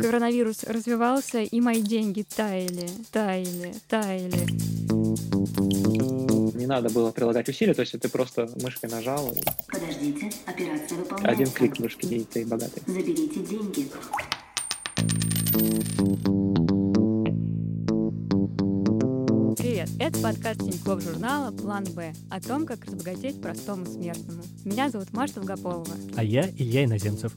Коронавирус развивался, и мои деньги таяли, таяли, таяли. Не надо было прилагать усилия, то есть ты просто мышкой нажал. И... Подождите, операция выполняется. Один клик мышки, и ты богатый. Заберите деньги. Привет, это подкаст Тинькофф журнала «План Б» о том, как разбогатеть простому смертному. Меня зовут Маша Долгополова. А я Илья Иноземцев.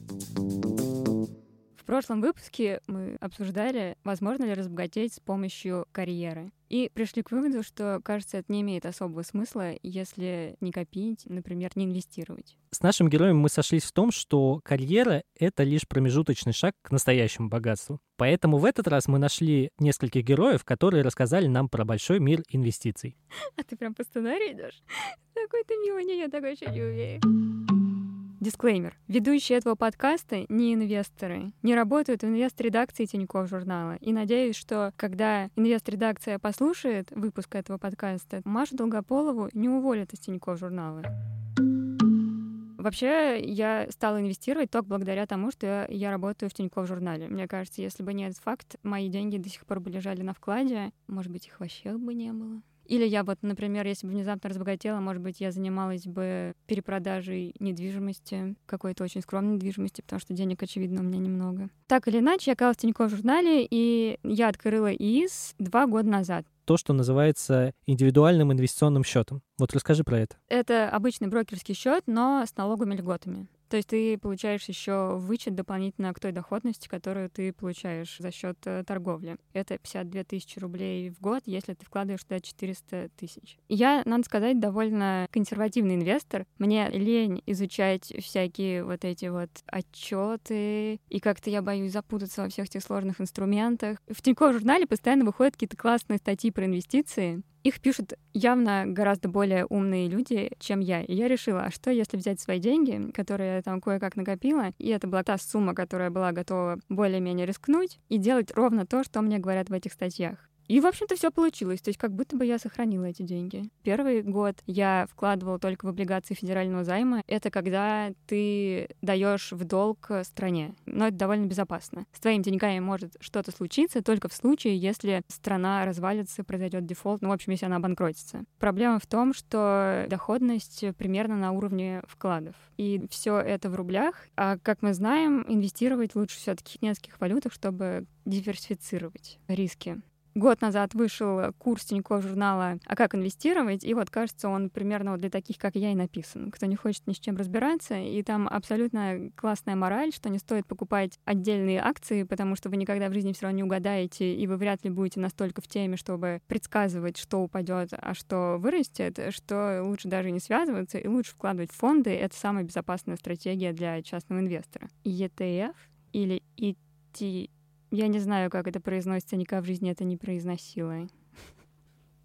В прошлом выпуске мы обсуждали, возможно ли разбогатеть с помощью карьеры. И пришли к выводу, что, кажется, это не имеет особого смысла, если не копить, например, не инвестировать. С нашим героем мы сошлись в том, что карьера — это лишь промежуточный шаг к настоящему богатству. Поэтому в этот раз мы нашли нескольких героев, которые рассказали нам про большой мир инвестиций. А ты прям по сценарию идешь? Такой ты милый, не, я такой еще не умею. Дисклеймер. Ведущие этого подкаста не инвесторы, не работают в инвест-редакции Тинькофф журнала. И надеюсь, что когда инвест-редакция послушает выпуск этого подкаста, Машу Долгополову не уволят из Тинькофф журнала. Вообще, я стала инвестировать только благодаря тому, что я, работаю в Тинькофф журнале. Мне кажется, если бы не этот факт, мои деньги до сих пор бы лежали на вкладе. Может быть, их вообще бы не было. Или я вот, например, если бы внезапно разбогатела, может быть, я занималась бы перепродажей недвижимости, какой-то очень скромной недвижимости, потому что денег, очевидно, у меня немного. Так или иначе, я оказалась в Тинькофф журнале, и я открыла ИИС два года назад то, что называется индивидуальным инвестиционным счетом. Вот расскажи про это. Это обычный брокерский счет, но с налоговыми льготами. То есть ты получаешь еще вычет дополнительно к той доходности, которую ты получаешь за счет э, торговли. Это 52 тысячи рублей в год, если ты вкладываешь туда 400 тысяч. Я, надо сказать, довольно консервативный инвестор. Мне лень изучать всякие вот эти вот отчеты, и как-то я боюсь запутаться во всех этих сложных инструментах. В Тинькофф журнале постоянно выходят какие-то классные статьи про инвестиции, их пишут явно гораздо более умные люди, чем я. И я решила, а что если взять свои деньги, которые я там кое-как накопила, и это была та сумма, которая была готова более-менее рискнуть, и делать ровно то, что мне говорят в этих статьях. И, в общем-то, все получилось. То есть как будто бы я сохранила эти деньги. Первый год я вкладывала только в облигации федерального займа. Это когда ты даешь в долг стране. Но это довольно безопасно. С твоими деньгами может что-то случиться только в случае, если страна развалится, произойдет дефолт, ну, в общем, если она обанкротится. Проблема в том, что доходность примерно на уровне вкладов. И все это в рублях. А как мы знаем, инвестировать лучше все-таки в нескольких валютах, чтобы диверсифицировать риски год назад вышел курс Тинькофф журнала «А как инвестировать?» И вот, кажется, он примерно вот для таких, как я, и написан. Кто не хочет ни с чем разбираться. И там абсолютно классная мораль, что не стоит покупать отдельные акции, потому что вы никогда в жизни все равно не угадаете, и вы вряд ли будете настолько в теме, чтобы предсказывать, что упадет, а что вырастет, что лучше даже не связываться, и лучше вкладывать в фонды. Это самая безопасная стратегия для частного инвестора. ETF или ET я не знаю, как это произносится, никогда в жизни это не произносила.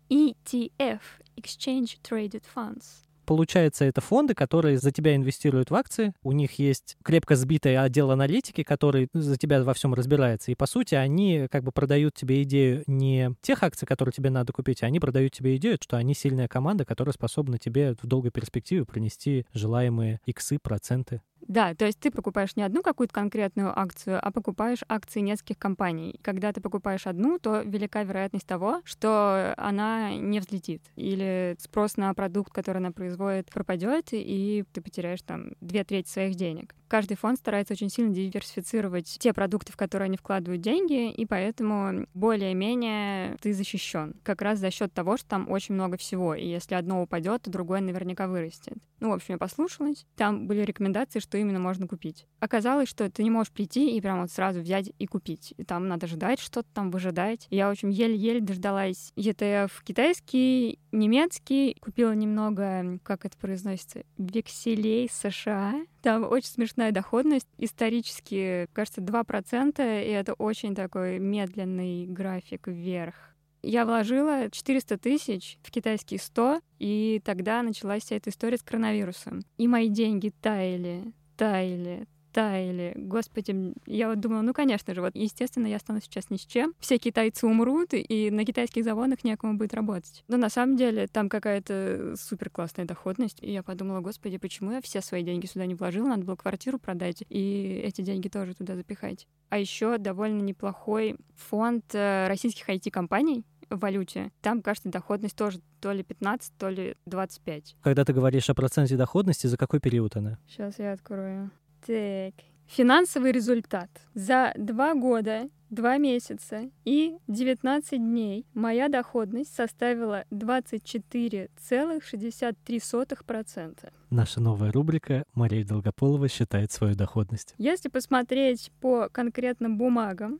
ETF — Exchange Traded Funds. Получается, это фонды, которые за тебя инвестируют в акции. У них есть крепко сбитый отдел аналитики, который за тебя во всем разбирается. И, по сути, они как бы продают тебе идею не тех акций, которые тебе надо купить, а они продают тебе идею, что они сильная команда, которая способна тебе в долгой перспективе принести желаемые иксы, проценты. Да, то есть ты покупаешь не одну какую-то конкретную акцию, а покупаешь акции нескольких компаний. Когда ты покупаешь одну, то велика вероятность того, что она не взлетит. Или спрос на продукт, который она производит, пропадет, и ты потеряешь там две трети своих денег. Каждый фонд старается очень сильно диверсифицировать те продукты, в которые они вкладывают деньги, и поэтому более-менее ты защищен. Как раз за счет того, что там очень много всего. И если одно упадет, то другое наверняка вырастет. Ну, в общем, я послушалась. Там были рекомендации, что именно можно купить. Оказалось, что ты не можешь прийти и прямо вот сразу взять и купить. И там надо ждать что-то, там выжидать. Я, в общем, еле-еле дождалась ETF китайский, немецкий. Купила немного, как это произносится, векселей США там очень смешная доходность. Исторически, кажется, 2%, и это очень такой медленный график вверх. Я вложила 400 тысяч в китайские 100, и тогда началась вся эта история с коронавирусом. И мои деньги таяли, таяли, таяли. Господи, я вот думала, ну, конечно же, вот, естественно, я останусь сейчас ни с чем. Все китайцы умрут, и на китайских заводах некому будет работать. Но на самом деле там какая-то супер классная доходность. И я подумала, господи, почему я все свои деньги сюда не вложила? Надо было квартиру продать и эти деньги тоже туда запихать. А еще довольно неплохой фонд э, российских IT-компаний валюте. Там, кажется, доходность тоже то ли 15, то ли 25. Когда ты говоришь о проценте доходности, за какой период она? Сейчас я открою. Так. Финансовый результат. За два года, два месяца и 19 дней моя доходность составила 24,63%. Наша новая рубрика «Мария Долгополова считает свою доходность». Если посмотреть по конкретным бумагам,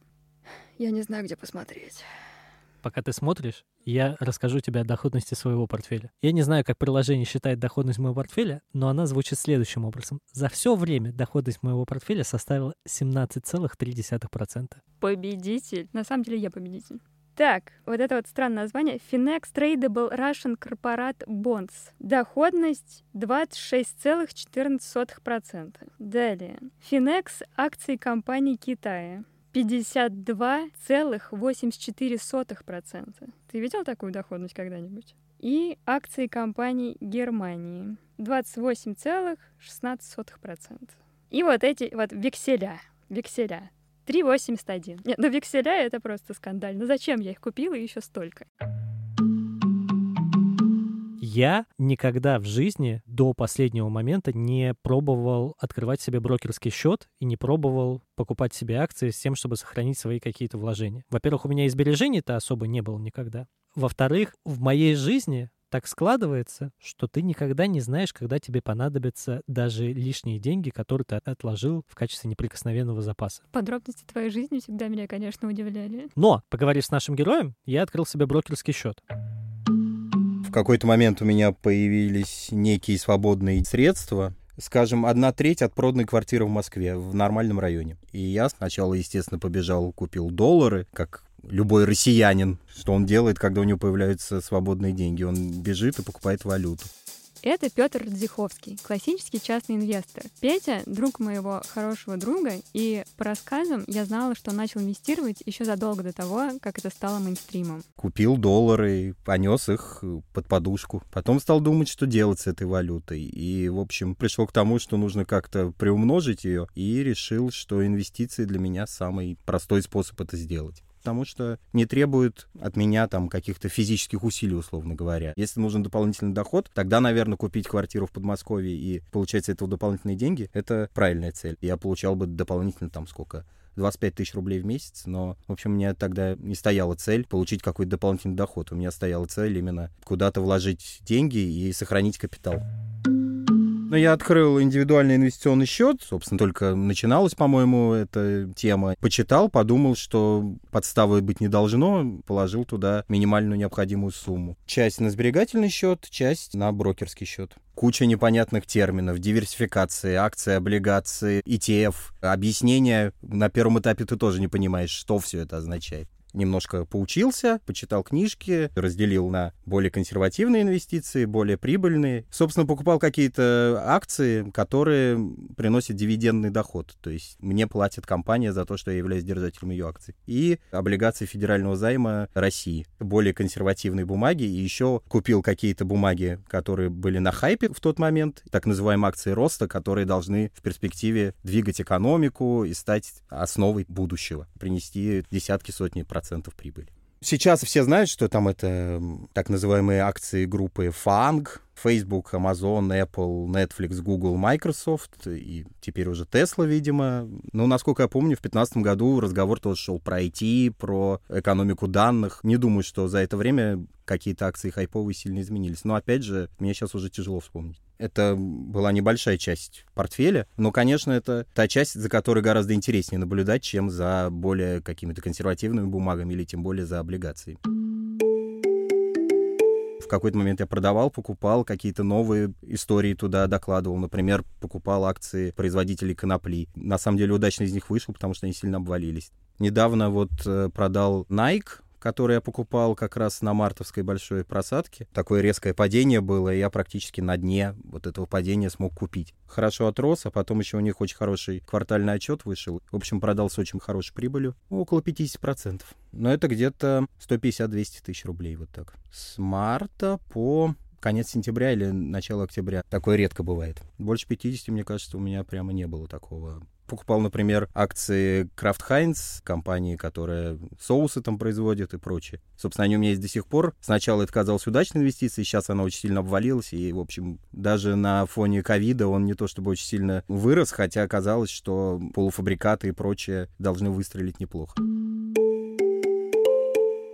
я не знаю, где посмотреть. Пока ты смотришь, я расскажу тебе о доходности своего портфеля. Я не знаю, как приложение считает доходность моего портфеля, но она звучит следующим образом. За все время доходность моего портфеля составила 17,3%. Победитель. На самом деле я победитель. Так, вот это вот странное название. Finex Tradable Russian Corporate Bonds. Доходность 26,14%. Далее. Finex акции компаний Китая. 52,84%. Ты видел такую доходность когда-нибудь? И акции компаний Германии. 28,16%. И вот эти вот векселя. Векселя. 3,81. Нет, ну векселя это просто скандально. Зачем я их купила еще столько? Я никогда в жизни до последнего момента не пробовал открывать себе брокерский счет и не пробовал покупать себе акции с тем, чтобы сохранить свои какие-то вложения. Во-первых, у меня и сбережений-то особо не было никогда. Во-вторых, в моей жизни так складывается, что ты никогда не знаешь, когда тебе понадобятся даже лишние деньги, которые ты отложил в качестве неприкосновенного запаса. Подробности твоей жизни всегда меня, конечно, удивляли. Но, поговорив с нашим героем, я открыл себе брокерский счет. В какой-то момент у меня появились некие свободные средства, скажем, одна треть от проданной квартиры в Москве, в нормальном районе. И я сначала, естественно, побежал, купил доллары, как любой россиянин. Что он делает, когда у него появляются свободные деньги? Он бежит и покупает валюту. Это Петр Радзиховский, классический частный инвестор. Петя — друг моего хорошего друга, и по рассказам я знала, что он начал инвестировать еще задолго до того, как это стало мейнстримом. Купил доллары, понес их под подушку. Потом стал думать, что делать с этой валютой. И, в общем, пришел к тому, что нужно как-то приумножить ее, и решил, что инвестиции для меня самый простой способ это сделать потому что не требует от меня там каких-то физических усилий, условно говоря. Если нужен дополнительный доход, тогда, наверное, купить квартиру в Подмосковье и получать с этого дополнительные деньги — это правильная цель. Я получал бы дополнительно там сколько? 25 тысяч рублей в месяц, но, в общем, у меня тогда не стояла цель получить какой-то дополнительный доход. У меня стояла цель именно куда-то вложить деньги и сохранить капитал. Но я открыл индивидуальный инвестиционный счет. Собственно, только начиналась, по-моему, эта тема. Почитал, подумал, что подставы быть не должно. Положил туда минимальную необходимую сумму. Часть на сберегательный счет, часть на брокерский счет куча непонятных терминов, диверсификации, акции, облигации, ETF, объяснения. На первом этапе ты тоже не понимаешь, что все это означает немножко поучился, почитал книжки, разделил на более консервативные инвестиции, более прибыльные. Собственно, покупал какие-то акции, которые приносят дивидендный доход. То есть мне платит компания за то, что я являюсь держателем ее акций. И облигации федерального займа России. Более консервативные бумаги. И еще купил какие-то бумаги, которые были на хайпе в тот момент. Так называемые акции роста, которые должны в перспективе двигать экономику и стать основой будущего. Принести десятки, сотни процентов процентов прибыли. Сейчас все знают, что там это так называемые акции группы FANG, Facebook, Amazon, Apple, Netflix, Google, Microsoft и теперь уже Tesla, видимо. Ну, насколько я помню, в 2015 году разговор тоже шел про IT, про экономику данных. Не думаю, что за это время какие-то акции хайповые сильно изменились. Но, опять же, мне сейчас уже тяжело вспомнить. Это была небольшая часть портфеля, но, конечно, это та часть, за которой гораздо интереснее наблюдать, чем за более какими-то консервативными бумагами или тем более за облигацией какой-то момент я продавал, покупал какие-то новые истории туда докладывал. Например, покупал акции производителей конопли. На самом деле удачно из них вышел, потому что они сильно обвалились. Недавно вот э, продал Nike, который я покупал как раз на мартовской большой просадке. Такое резкое падение было, и я практически на дне вот этого падения смог купить. Хорошо отрос, а потом еще у них очень хороший квартальный отчет вышел. В общем, продался очень хорошей прибылью, около 50%. Но это где-то 150-200 тысяч рублей, вот так. С марта по конец сентября или начало октября. Такое редко бывает. Больше 50, мне кажется, у меня прямо не было такого покупал, например, акции Kraft Heinz, компании, которая соусы там производит и прочее. Собственно, они у меня есть до сих пор. Сначала это казалось удачной инвестицией, сейчас она очень сильно обвалилась, и, в общем, даже на фоне ковида он не то чтобы очень сильно вырос, хотя оказалось, что полуфабрикаты и прочее должны выстрелить неплохо.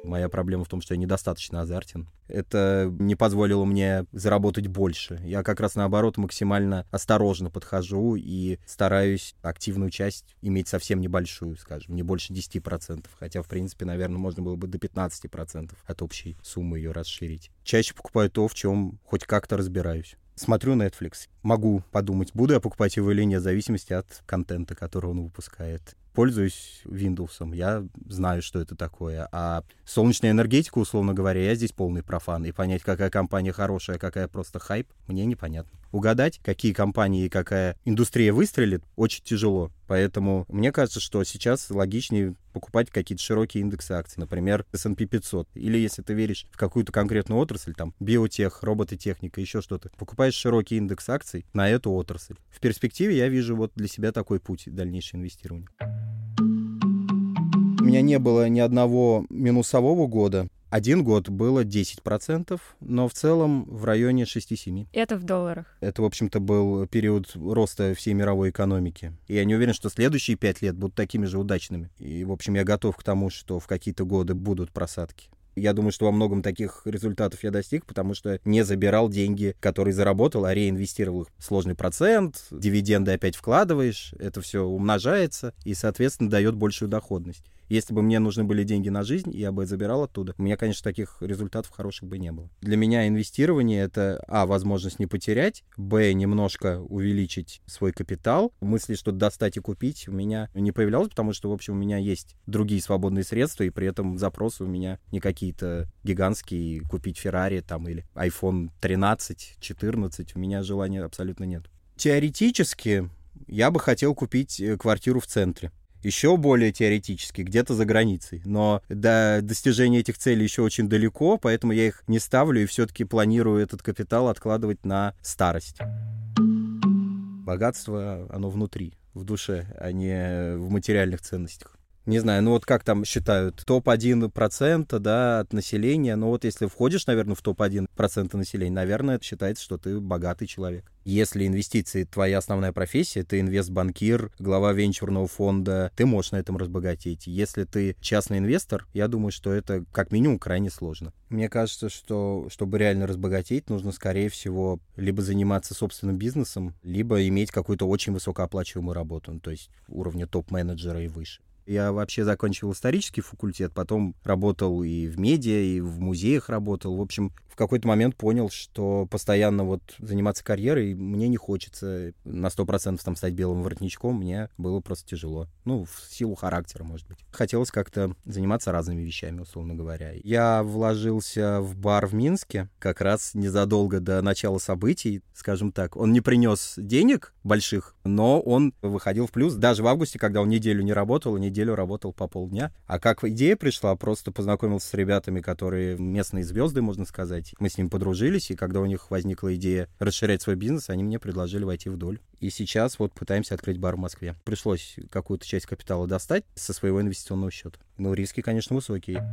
Моя проблема в том, что я недостаточно азартен. Это не позволило мне заработать больше. Я как раз наоборот максимально осторожно подхожу и стараюсь активную часть иметь совсем небольшую, скажем, не больше 10%. Хотя, в принципе, наверное, можно было бы до 15% от общей суммы ее расширить. Чаще покупаю то, в чем хоть как-то разбираюсь. Смотрю Netflix. Могу подумать, буду я покупать его или нет, в зависимости от контента, который он выпускает пользуюсь Windows, я знаю, что это такое. А солнечная энергетика, условно говоря, я здесь полный профан. И понять, какая компания хорошая, какая просто хайп, мне непонятно. Угадать, какие компании и какая индустрия выстрелит, очень тяжело. Поэтому мне кажется, что сейчас логичнее покупать какие-то широкие индексы акций, например, S&P 500. Или если ты веришь в какую-то конкретную отрасль, там, биотех, робототехника, еще что-то, покупаешь широкий индекс акций на эту отрасль. В перспективе я вижу вот для себя такой путь дальнейшего инвестирования. У меня не было ни одного минусового года. Один год было 10%, но в целом в районе 6-7. Это в долларах. Это, в общем-то, был период роста всей мировой экономики. И я не уверен, что следующие пять лет будут такими же удачными. И, в общем, я готов к тому, что в какие-то годы будут просадки. Я думаю, что во многом таких результатов я достиг, потому что не забирал деньги, которые заработал, а реинвестировал их. Сложный процент, дивиденды опять вкладываешь, это все умножается и, соответственно, дает большую доходность. Если бы мне нужны были деньги на жизнь, я бы забирал оттуда. У меня, конечно, таких результатов хороших бы не было. Для меня инвестирование — это, а, возможность не потерять, б, немножко увеличить свой капитал. Мысли что достать и купить у меня не появлялось, потому что, в общем, у меня есть другие свободные средства, и при этом запросы у меня не какие-то гигантские, купить Феррари там или iPhone 13, 14, у меня желания абсолютно нет. Теоретически я бы хотел купить э, квартиру в центре еще более теоретически, где-то за границей. Но до достижения этих целей еще очень далеко, поэтому я их не ставлю и все-таки планирую этот капитал откладывать на старость. Богатство, оно внутри, в душе, а не в материальных ценностях не знаю, ну вот как там считают, топ-1% да, от населения, ну вот если входишь, наверное, в топ-1% населения, наверное, это считается, что ты богатый человек. Если инвестиции твоя основная профессия, ты инвестбанкир, глава венчурного фонда, ты можешь на этом разбогатеть. Если ты частный инвестор, я думаю, что это как минимум крайне сложно. Мне кажется, что чтобы реально разбогатеть, нужно, скорее всего, либо заниматься собственным бизнесом, либо иметь какую-то очень высокооплачиваемую работу, ну, то есть уровня топ-менеджера и выше. Я вообще закончил исторический факультет, потом работал и в медиа, и в музеях работал. В общем, в какой-то момент понял, что постоянно вот заниматься карьерой мне не хочется на 100% там стать белым воротничком, мне было просто тяжело. Ну, в силу характера, может быть. Хотелось как-то заниматься разными вещами, условно говоря. Я вложился в бар в Минске как раз незадолго до начала событий, скажем так. Он не принес денег больших, но он выходил в плюс. Даже в августе, когда он неделю не работал, неделю работал по полдня. А как идея пришла, просто познакомился с ребятами, которые местные звезды, можно сказать. Мы с ним подружились, и когда у них возникла идея расширять свой бизнес, они мне предложили войти в долю. И сейчас вот пытаемся открыть бар в Москве. Пришлось какую-то часть капитала достать со своего инвестиционного счета. Но риски, конечно, высокие.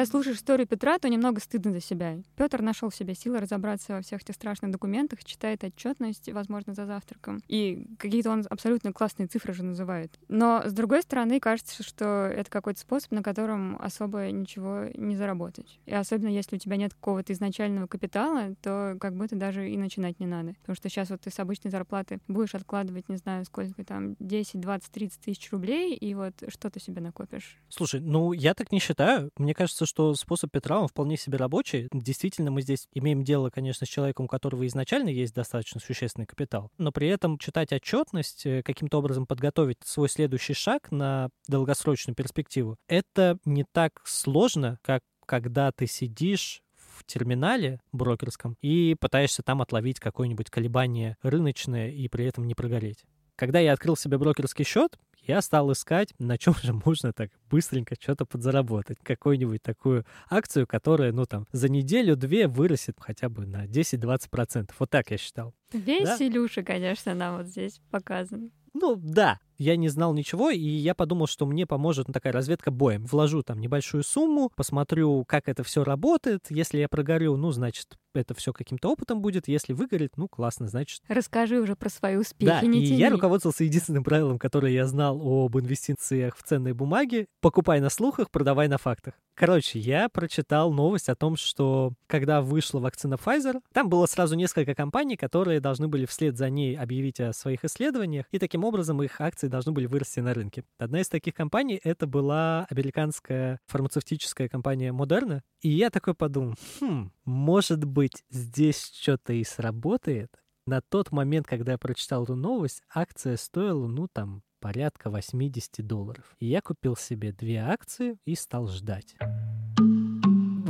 Когда слушаешь историю Петра, то немного стыдно за себя. Петр нашел в себе силы разобраться во всех этих страшных документах, читает отчетность, возможно, за завтраком. И какие-то он абсолютно классные цифры же называет. Но, с другой стороны, кажется, что это какой-то способ, на котором особо ничего не заработать. И особенно, если у тебя нет какого-то изначального капитала, то как будто даже и начинать не надо. Потому что сейчас вот ты с обычной зарплаты будешь откладывать, не знаю, сколько там, 10, 20, 30 тысяч рублей, и вот что ты себе накопишь. Слушай, ну я так не считаю. Мне кажется, что способ Петра, он вполне себе рабочий. Действительно, мы здесь имеем дело, конечно, с человеком, у которого изначально есть достаточно существенный капитал, но при этом читать отчетность, э, каким-то образом подготовить свой следующий шаг на долгосрочную перспективу, это не так сложно, как когда ты сидишь в терминале брокерском и пытаешься там отловить какое-нибудь колебание рыночное и при этом не прогореть. Когда я открыл себе брокерский счет, я стал искать, на чем же можно так быстренько что-то подзаработать. Какую-нибудь такую акцию, которая, ну там, за неделю-две вырастет хотя бы на 10-20%. Вот так я считал. Весь Да. Илюша, конечно, нам вот здесь показан. Ну, да, я не знал ничего, и я подумал, что мне поможет ну, такая разведка боем. Вложу там небольшую сумму, посмотрю, как это все работает. Если я прогорю, ну, значит, это все каким-то опытом будет. Если выгорит, ну, классно, значит. Расскажи уже про свои успехи, Да, не и тяни. я руководствовался единственным правилом, которое я знал об инвестициях в ценные бумаги. Покупай на слухах, продавай на фактах. Короче, я прочитал новость о том, что когда вышла вакцина Pfizer, там было сразу несколько компаний, которые должны были вслед за ней объявить о своих исследованиях, и таким образом их акции должны были вырасти на рынке. Одна из таких компаний — это была американская фармацевтическая компания Moderna, и я такой подумал, хм, может быть, здесь что-то и сработает? На тот момент, когда я прочитал эту новость, акция стоила, ну, там, порядка 80 долларов. И я купил себе две акции и стал ждать.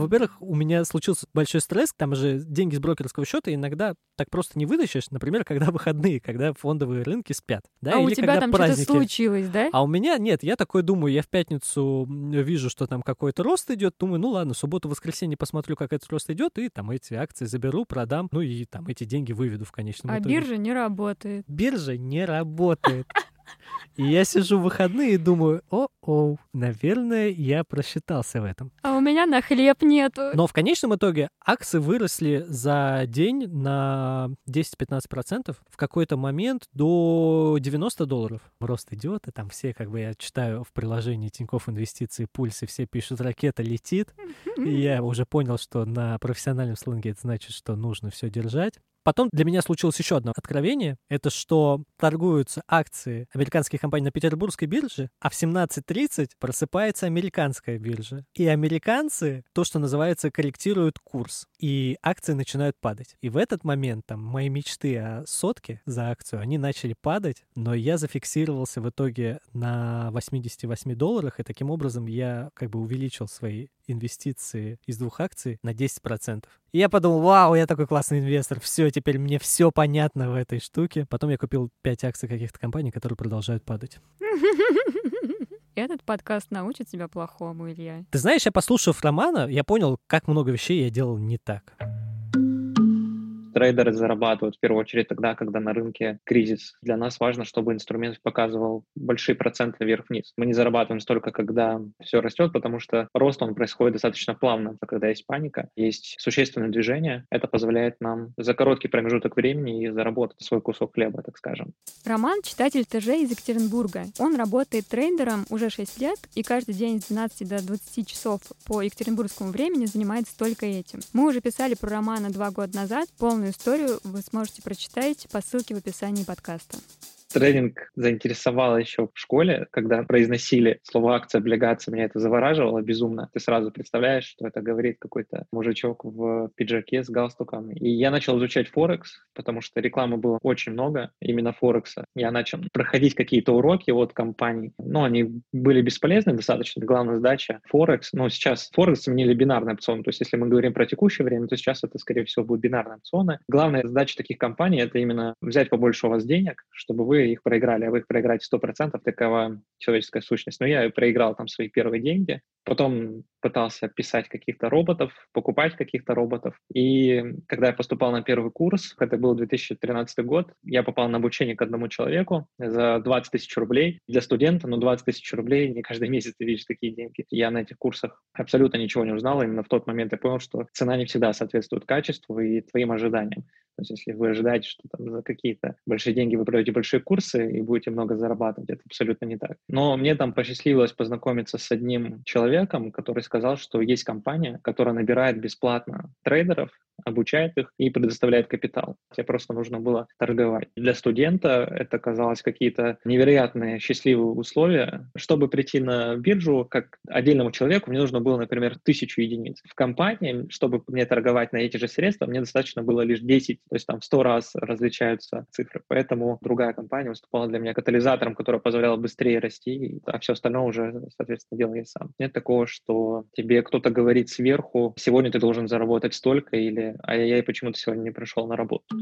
Во-первых, у меня случился большой стресс, там же деньги с брокерского счета иногда так просто не вытащишь, например, когда выходные, когда фондовые рынки спят. Да, а у или тебя когда там что-то праздники. случилось, да? А у меня нет, я такой думаю, я в пятницу вижу, что там какой-то рост идет, думаю, ну ладно, субботу-воскресенье посмотрю, как этот рост идет, и там эти акции заберу, продам, ну и там эти деньги выведу в конечном а итоге. биржа не работает. Биржа не работает. И я сижу в выходные и думаю, о-о, наверное, я просчитался в этом. А у меня на хлеб нету. Но в конечном итоге акции выросли за день на 10-15%, в какой-то момент до 90 долларов. Рост идет, и там все, как бы я читаю в приложении Тинькофф Инвестиции, пульсы, все пишут, ракета летит. И я уже понял, что на профессиональном сленге это значит, что нужно все держать. Потом для меня случилось еще одно откровение. Это что торгуются акции американских компаний на Петербургской бирже, а в 17.30 просыпается американская биржа. И американцы, то, что называется, корректируют курс. И акции начинают падать. И в этот момент там мои мечты о сотке за акцию, они начали падать, но я зафиксировался в итоге на 88 долларах, и таким образом я как бы увеличил свои инвестиции из двух акций на 10%. И я подумал, вау, я такой классный инвестор, все, теперь мне все понятно в этой штуке. Потом я купил 5 акций каких-то компаний, которые продолжают падать. Этот подкаст научит тебя плохому, Илья. Ты знаешь, я послушав Романа, я понял, как много вещей я делал не так. Трейдеры зарабатывают в первую очередь тогда, когда на рынке кризис. Для нас важно, чтобы инструмент показывал большие проценты вверх-вниз. Мы не зарабатываем столько, когда все растет, потому что рост он происходит достаточно плавно. А Когда есть паника, есть существенное движение, это позволяет нам за короткий промежуток времени и заработать свой кусок хлеба, так скажем. Роман — читатель ТЖ из Екатеринбурга. Он работает трейдером уже 6 лет и каждый день с 12 до 20 часов по екатеринбургскому времени занимается только этим. Мы уже писали про Романа два года назад. Полную историю вы сможете прочитать по ссылке в описании подкаста. Трейдинг заинтересовало еще в школе, когда произносили слово акция, облигация, меня это завораживало безумно. Ты сразу представляешь, что это говорит какой-то мужичок в пиджаке с галстуком. И я начал изучать Форекс, потому что рекламы было очень много, именно Форекса. Я начал проходить какие-то уроки от компаний. Но они были бесполезны достаточно. Главная задача Форекс. Но сейчас Форекс сменили бинарные опционы. То есть если мы говорим про текущее время, то сейчас это, скорее всего, будут бинарные опционы. Главная задача таких компаний — это именно взять побольше у вас денег, чтобы вы их проиграли, а вы их проиграете 100%, такова человеческая сущность. Но я проиграл там свои первые деньги, потом пытался писать каких-то роботов, покупать каких-то роботов. И когда я поступал на первый курс, это был 2013 год, я попал на обучение к одному человеку за 20 тысяч рублей. Для студента, но 20 тысяч рублей не каждый месяц ты видишь такие деньги. Я на этих курсах абсолютно ничего не узнал. Именно в тот момент я понял, что цена не всегда соответствует качеству и твоим ожиданиям. То есть если вы ожидаете, что там за какие-то большие деньги вы продаете большой курсы и будете много зарабатывать. Это абсолютно не так. Но мне там посчастливилось познакомиться с одним человеком, который сказал, что есть компания, которая набирает бесплатно трейдеров, обучает их и предоставляет капитал. Тебе просто нужно было торговать. Для студента это казалось какие-то невероятные счастливые условия. Чтобы прийти на биржу, как отдельному человеку, мне нужно было, например, тысячу единиц. В компании, чтобы мне торговать на эти же средства, мне достаточно было лишь 10, то есть там в 100 раз различаются цифры. Поэтому другая компания выступала для меня катализатором, который позволял быстрее расти, а все остальное уже, соответственно, делал я сам. Нет такого, что тебе кто-то говорит сверху, сегодня ты должен заработать столько, или ай-яй-яй, почему ты сегодня не пришел на работу.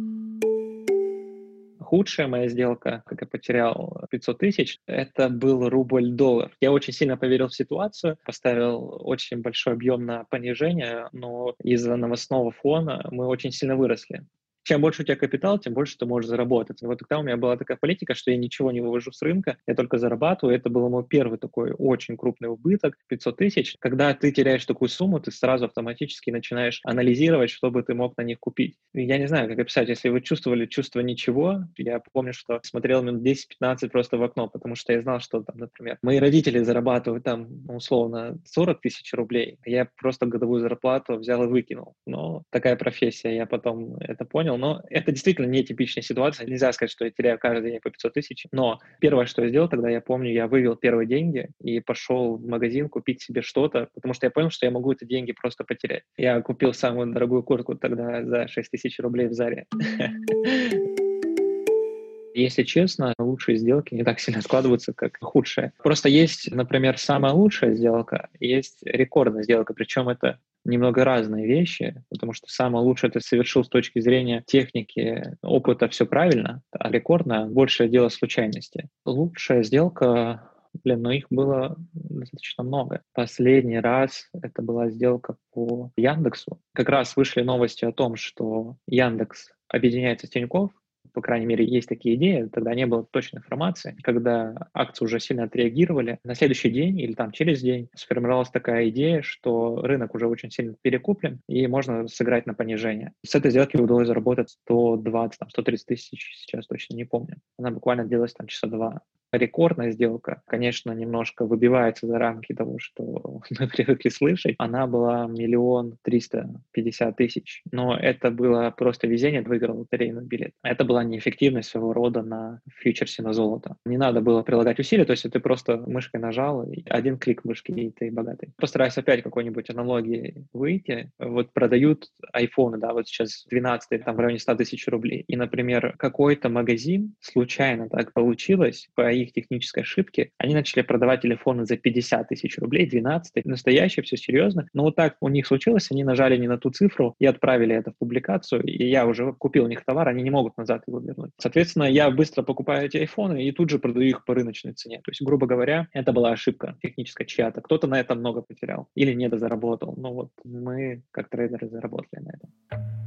Худшая моя сделка, как я потерял 500 тысяч, это был рубль-доллар. Я очень сильно поверил в ситуацию, поставил очень большой объем на понижение, но из-за новостного фона мы очень сильно выросли чем больше у тебя капитал, тем больше ты можешь заработать. И вот тогда у меня была такая политика, что я ничего не вывожу с рынка, я только зарабатываю. Это был мой первый такой очень крупный убыток, 500 тысяч. Когда ты теряешь такую сумму, ты сразу автоматически начинаешь анализировать, что бы ты мог на них купить. Я не знаю, как описать, если вы чувствовали чувство ничего, я помню, что смотрел минут 10-15 просто в окно, потому что я знал, что там, например, мои родители зарабатывают там, ну, условно, 40 тысяч рублей, я просто годовую зарплату взял и выкинул. Но такая профессия, я потом это понял, но это действительно не типичная ситуация. Нельзя сказать, что я теряю каждый день по 500 тысяч. Но первое, что я сделал тогда, я помню, я вывел первые деньги и пошел в магазин купить себе что-то, потому что я понял, что я могу эти деньги просто потерять. Я купил самую дорогую куртку тогда за 6 тысяч рублей в Заре. Если честно, лучшие сделки не так сильно складываются, как худшие. Просто есть, например, самая лучшая сделка, есть рекордная сделка, причем это немного разные вещи, потому что самое лучшее ты совершил с точки зрения техники, опыта, все правильно, а рекордно большее дело случайности. Лучшая сделка Блин, но их было достаточно много. Последний раз это была сделка по Яндексу. Как раз вышли новости о том, что Яндекс объединяется с Тинькофф, по крайней мере, есть такие идеи, тогда не было точной информации. Когда акции уже сильно отреагировали, на следующий день или там через день сформировалась такая идея, что рынок уже очень сильно перекуплен, и можно сыграть на понижение. С этой сделки удалось заработать 120, там, 130 тысяч, сейчас точно не помню. Она буквально длилась там часа два рекордная сделка, конечно, немножко выбивается за рамки того, что мы привыкли слышать. Она была миллион триста пятьдесят тысяч, но это было просто везение, выиграл лотерейный билет. Это была неэффективность своего рода на фьючерсе на золото. Не надо было прилагать усилия, то есть ты просто мышкой нажал, и один клик мышки, и ты богатый. Постараюсь опять какой-нибудь аналогии выйти. Вот продают айфоны, да, вот сейчас 12 там в районе 100 тысяч рублей. И, например, какой-то магазин случайно так получилось по их технической ошибки, они начали продавать телефоны за 50 тысяч рублей, 12, настоящее, все серьезно. Но вот так у них случилось, они нажали не на ту цифру и отправили это в публикацию, и я уже купил у них товар, они не могут назад его вернуть. Соответственно, я быстро покупаю эти айфоны и тут же продаю их по рыночной цене. То есть, грубо говоря, это была ошибка техническая чья-то. Кто-то на этом много потерял или недозаработал. Но вот мы, как трейдеры, заработали на этом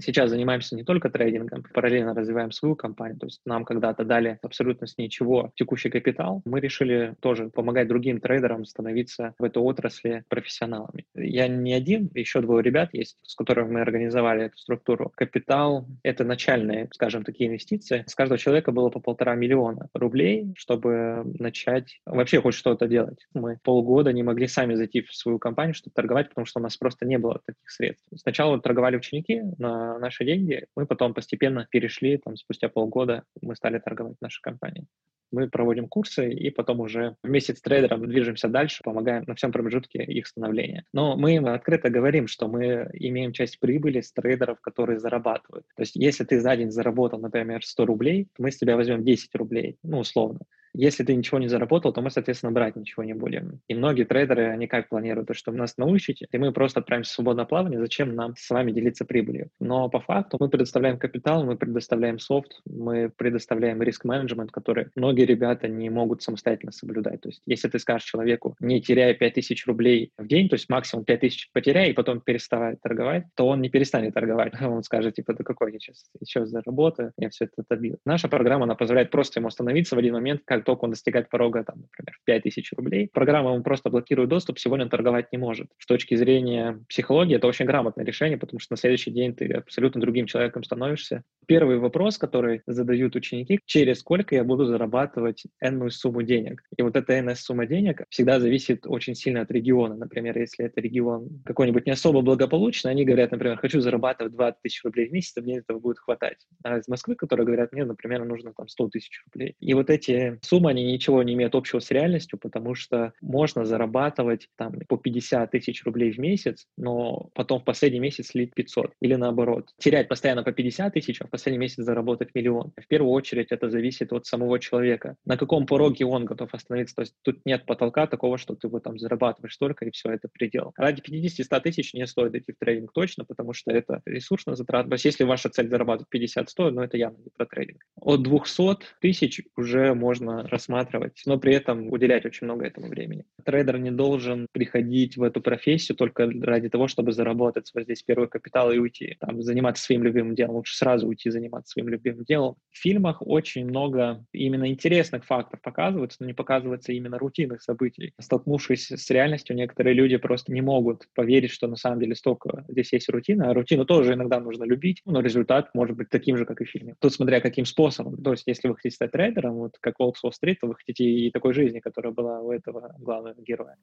сейчас занимаемся не только трейдингом, параллельно развиваем свою компанию. То есть нам когда-то дали абсолютно с ничего текущий капитал. Мы решили тоже помогать другим трейдерам становиться в этой отрасли профессионалами. Я не один, еще двое ребят есть, с которыми мы организовали эту структуру. Капитал — это начальные, скажем, такие инвестиции. С каждого человека было по полтора миллиона рублей, чтобы начать вообще хоть что-то делать. Мы полгода не могли сами зайти в свою компанию, чтобы торговать, потому что у нас просто не было таких средств. Сначала торговали ученики на наши деньги. Мы потом постепенно перешли, там, спустя полгода мы стали торговать нашей компанией. Мы проводим курсы и потом уже вместе с трейдером движемся дальше, помогаем на всем промежутке их становления. Но мы им открыто говорим, что мы имеем часть прибыли с трейдеров, которые зарабатывают. То есть если ты за день заработал, например, 100 рублей, мы с тебя возьмем 10 рублей, ну, условно. Если ты ничего не заработал, то мы, соответственно, брать ничего не будем. И многие трейдеры, они как планируют, то, что нас научите, и мы просто отправимся в свободное плавание, зачем нам с вами делиться прибылью? Но по факту мы предоставляем капитал, мы предоставляем софт, мы предоставляем риск-менеджмент, который многие ребята не могут самостоятельно соблюдать. То есть если ты скажешь человеку, не теряя 5000 рублей в день, то есть максимум 5000 потеряй, и потом переставай торговать, то он не перестанет торговать. Он скажет, типа, да какой я сейчас еще заработаю, я все это добил. Наша программа, она позволяет просто ему остановиться в один момент, как как только он достигает порога, там, например, в 5000 рублей, программа ему просто блокирует доступ, сегодня он торговать не может. С точки зрения психологии это очень грамотное решение, потому что на следующий день ты абсолютно другим человеком становишься. Первый вопрос, который задают ученики, через сколько я буду зарабатывать энную сумму денег. И вот эта энная сумма денег всегда зависит очень сильно от региона. Например, если это регион какой-нибудь не особо благополучный, они говорят, например, хочу зарабатывать 20 тысяч рублей в месяц, мне этого будет хватать. А из Москвы, которые говорят, мне, например, нужно там 100 тысяч рублей. И вот эти суммы, они ничего не имеют общего с реальностью, потому что можно зарабатывать там по 50 тысяч рублей в месяц, но потом в последний месяц слить 500. Или наоборот, терять постоянно по 50 тысяч, а в последний месяц заработать миллион. В первую очередь это зависит от самого человека. На каком пороге он готов остановиться. То есть тут нет потолка такого, что ты вот там зарабатываешь столько, и все, это предел. Ради 50-100 тысяч не стоит идти в трейдинг точно, потому что это ресурсно затрат. То есть если ваша цель зарабатывать 50-100, ну это явно не про трейдинг. От 200 тысяч уже можно рассматривать, но при этом уделять очень много этому времени. Трейдер не должен приходить в эту профессию только ради того, чтобы заработать свой здесь первый капитал и уйти. Там, заниматься своим любимым делом. Лучше сразу уйти заниматься своим любимым делом. В фильмах очень много именно интересных фактов показывается, но не показывается именно рутинных событий. Столкнувшись с реальностью, некоторые люди просто не могут поверить, что на самом деле столько здесь есть рутина. А рутину тоже иногда нужно любить, но результат может быть таким же, как и в фильме. Тут смотря каким способом. То есть если вы хотите стать трейдером, вот как Волк Стрит, то вы хотите и такой жизни, которая была у этого главного героя.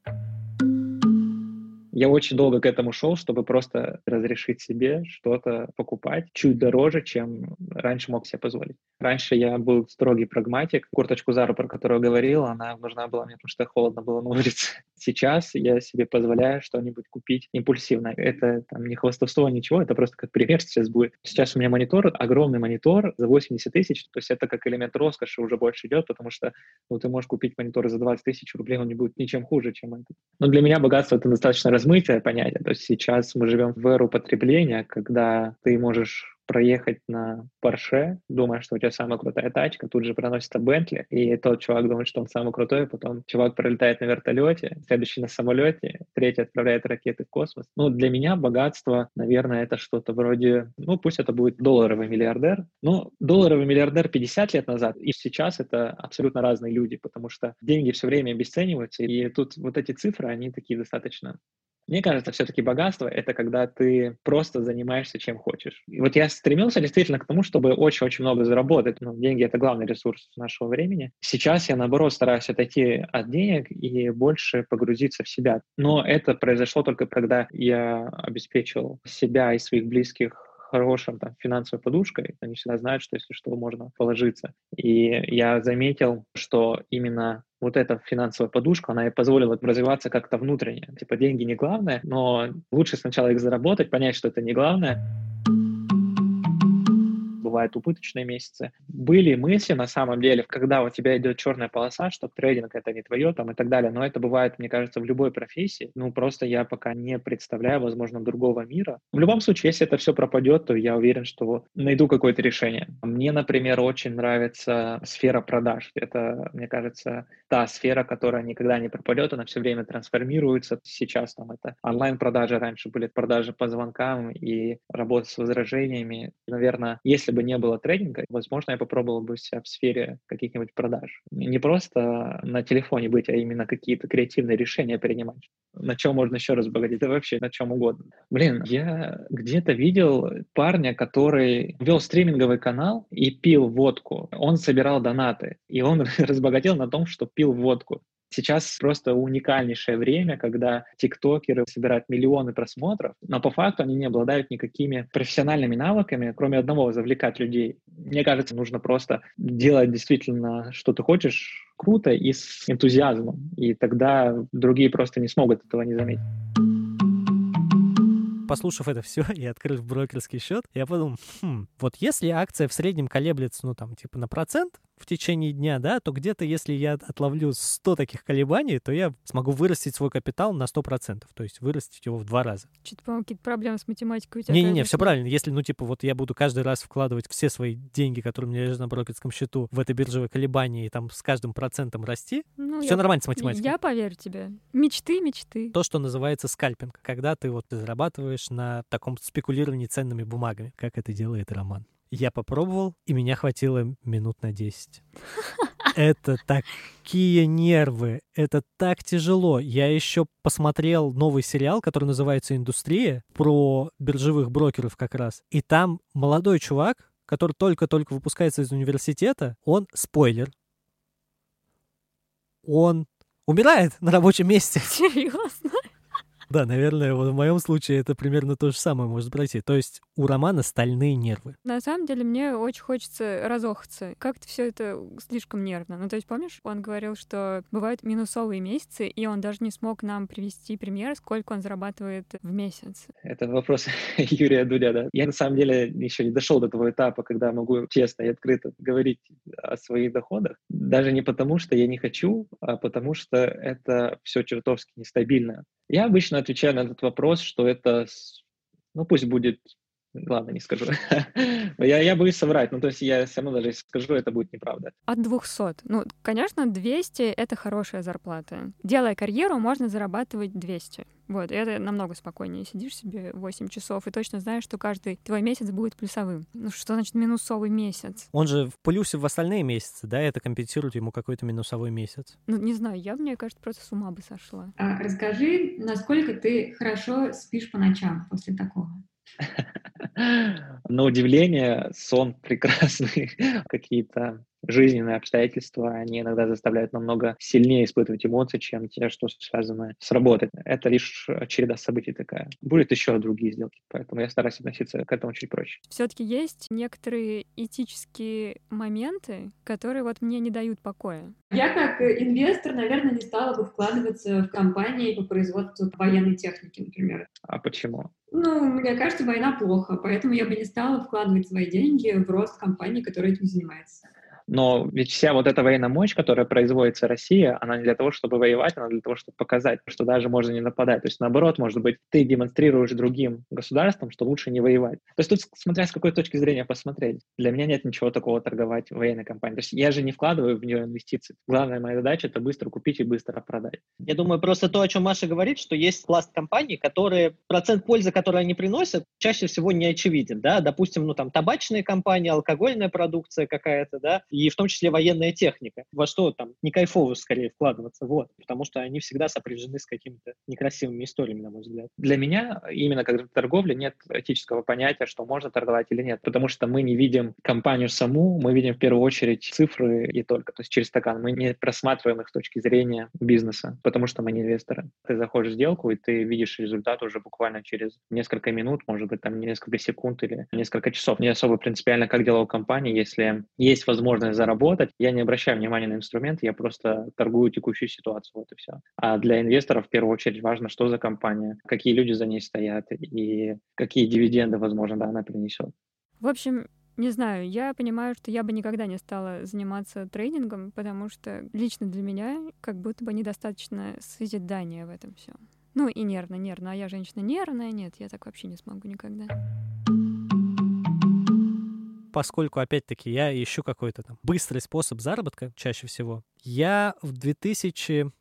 Я очень долго к этому шел, чтобы просто разрешить себе что-то покупать чуть дороже, чем раньше мог себе позволить. Раньше я был строгий прагматик. Курточку Зару, про которую говорил, она нужна была мне, потому что холодно было на улице. Сейчас я себе позволяю что-нибудь купить импульсивно. Это там не хвастовство, ничего, это просто как пример сейчас будет. Сейчас у меня монитор, огромный монитор за 80 тысяч, то есть это как элемент роскоши уже больше идет, потому что ну, ты можешь купить монитор за 20 тысяч рублей, он не будет ничем хуже, чем этот. Но для меня богатство — это достаточно размытое понятие. То есть сейчас мы живем в эру потребления, когда ты можешь проехать на Порше, думая, что у тебя самая крутая тачка, тут же проносится Бентли, и тот чувак думает, что он самый крутой, потом чувак пролетает на вертолете, следующий на самолете, третий отправляет ракеты в космос. Ну, для меня богатство, наверное, это что-то вроде, ну, пусть это будет долларовый миллиардер, но долларовый миллиардер 50 лет назад и сейчас это абсолютно разные люди, потому что деньги все время обесцениваются, и тут вот эти цифры, они такие достаточно мне кажется, все-таки богатство — это когда ты просто занимаешься чем хочешь. И вот я стремился действительно к тому, чтобы очень-очень много заработать. Ну, деньги — это главный ресурс нашего времени. Сейчас я, наоборот, стараюсь отойти от денег и больше погрузиться в себя. Но это произошло только когда я обеспечил себя и своих близких хорошим там, финансовой подушкой, они всегда знают, что если что, можно положиться. И я заметил, что именно вот эта финансовая подушка, она и позволила развиваться как-то внутренне. Типа деньги не главное, но лучше сначала их заработать, понять, что это не главное, бывают убыточные месяцы. Были мысли, на самом деле, когда у тебя идет черная полоса, что трейдинг это не твое, там и так далее, но это бывает, мне кажется, в любой профессии. Ну, просто я пока не представляю, возможно, другого мира. В любом случае, если это все пропадет, то я уверен, что найду какое-то решение. Мне, например, очень нравится сфера продаж. Это, мне кажется, та сфера, которая никогда не пропадет, она все время трансформируется. Сейчас там это онлайн-продажи, раньше были продажи по звонкам и работа с возражениями. Наверное, если бы не было трейдинга, возможно, я попробовал бы себя в сфере каких-нибудь продаж. Не просто на телефоне быть, а именно какие-то креативные решения принимать. На чем можно еще раз богатеть? Да вообще на чем угодно. Блин, я где-то видел парня, который вел стриминговый канал и пил водку. Он собирал донаты, и он разбогател на том, что пил водку. Сейчас просто уникальнейшее время, когда тиктокеры собирают миллионы просмотров, но по факту они не обладают никакими профессиональными навыками, кроме одного — завлекать людей. Мне кажется, нужно просто делать действительно, что ты хочешь, круто и с энтузиазмом, и тогда другие просто не смогут этого не заметить послушав это все и открыв брокерский счет, я подумал, хм, вот если акция в среднем колеблется, ну там, типа на процент, в течение дня, да, то где-то, если я отловлю 100 таких колебаний, то я смогу вырастить свой капитал на 100%, то есть вырастить его в два раза. Что-то, по-моему, какие-то проблемы с математикой у тебя. Не-не-не, все правильно. Если, ну, типа, вот я буду каждый раз вкладывать все свои деньги, которые у меня лежат на брокерском счету, в это биржевое колебание, и там с каждым процентом расти, ну, все я, нормально с математикой. Я поверю тебе. Мечты, мечты. То, что называется скальпинг, когда ты вот зарабатываешь на таком спекулировании ценными бумагами, как это делает Роман. Я попробовал, и меня хватило минут на 10. Это такие нервы, это так тяжело. Я еще посмотрел новый сериал, который называется «Индустрия», про биржевых брокеров как раз. И там молодой чувак, который только-только выпускается из университета, он, спойлер, он умирает на рабочем месте. Серьезно? Да, наверное, вот в моем случае это примерно то же самое может пройти. То есть у Романа стальные нервы. На самом деле мне очень хочется разохаться. Как-то все это слишком нервно. Ну, то есть, помнишь, он говорил, что бывают минусовые месяцы, и он даже не смог нам привести пример, сколько он зарабатывает в месяц. Это вопрос Юрия Дудя, да. Я на самом деле еще не дошел до того этапа, когда могу честно и открыто говорить о своих доходах. Даже не потому, что я не хочу, а потому что это все чертовски нестабильно. Я обычно отвечаю на этот вопрос, что это, ну пусть будет Ладно, не скажу. я, я боюсь соврать. Ну, то есть я все равно даже если скажу, это будет неправда. От 200. Ну, конечно, 200 — это хорошая зарплата. Делая карьеру, можно зарабатывать 200. Вот, это намного спокойнее. Сидишь себе 8 часов и точно знаешь, что каждый твой месяц будет плюсовым. Ну, что значит минусовый месяц? Он же в плюсе в остальные месяцы, да? Это компенсирует ему какой-то минусовой месяц. Ну, не знаю, я, мне кажется, просто с ума бы сошла. А, расскажи, насколько ты хорошо спишь по ночам после такого? На удивление, сон прекрасный. Какие-то жизненные обстоятельства, они иногда заставляют намного сильнее испытывать эмоции, чем те, что связаны с работой. Это лишь череда событий такая. Будет еще другие сделки, поэтому я стараюсь относиться к этому чуть проще. Все-таки есть некоторые этические моменты, которые вот мне не дают покоя. Я как инвестор, наверное, не стала бы вкладываться в компании по производству военной техники, например. А почему? Ну, мне кажется, война плохо, поэтому я бы не стала вкладывать свои деньги в рост компании, которая этим занимается. Но ведь вся вот эта военная мощь, которая производится Россия, она не для того, чтобы воевать, она для того, чтобы показать, что даже можно не нападать. То есть наоборот, может быть, ты демонстрируешь другим государствам, что лучше не воевать. То есть тут смотря с какой точки зрения посмотреть. Для меня нет ничего такого торговать военной компанией. То есть я же не вкладываю в нее инвестиции. Главная моя задача — это быстро купить и быстро продать. Я думаю, просто то, о чем Маша говорит, что есть пласт компаний, которые, процент пользы, который они приносят, чаще всего не очевиден, да, допустим, ну там табачные компании, алкогольная продукция какая-то, да, и в том числе военная техника, во что там не кайфово скорее вкладываться, вот, потому что они всегда сопряжены с какими-то некрасивыми историями, на мой взгляд. Для меня именно как торговля нет этического понятия, что можно торговать или нет, потому что мы не видим компанию саму, мы видим в первую очередь цифры и только, то есть через стакан. Мы не просматриваем их с точки зрения бизнеса, потому что мы не инвесторы. Ты заходишь в сделку, и ты видишь результат уже буквально через несколько минут, может быть, там несколько секунд или несколько часов. Не особо принципиально, как дела у компании, если есть возможность возможность заработать, я не обращаю внимания на инструмент, я просто торгую текущую ситуацию, вот и все. А для инвесторов в первую очередь важно, что за компания, какие люди за ней стоят и какие дивиденды, возможно, да, она принесет. В общем, не знаю, я понимаю, что я бы никогда не стала заниматься трейдингом, потому что лично для меня как будто бы недостаточно созидания в этом все. Ну и нервно, нервно. А я женщина нервная, нет, я так вообще не смогу никогда поскольку, опять-таки, я ищу какой-то там быстрый способ заработка чаще всего, я в 2007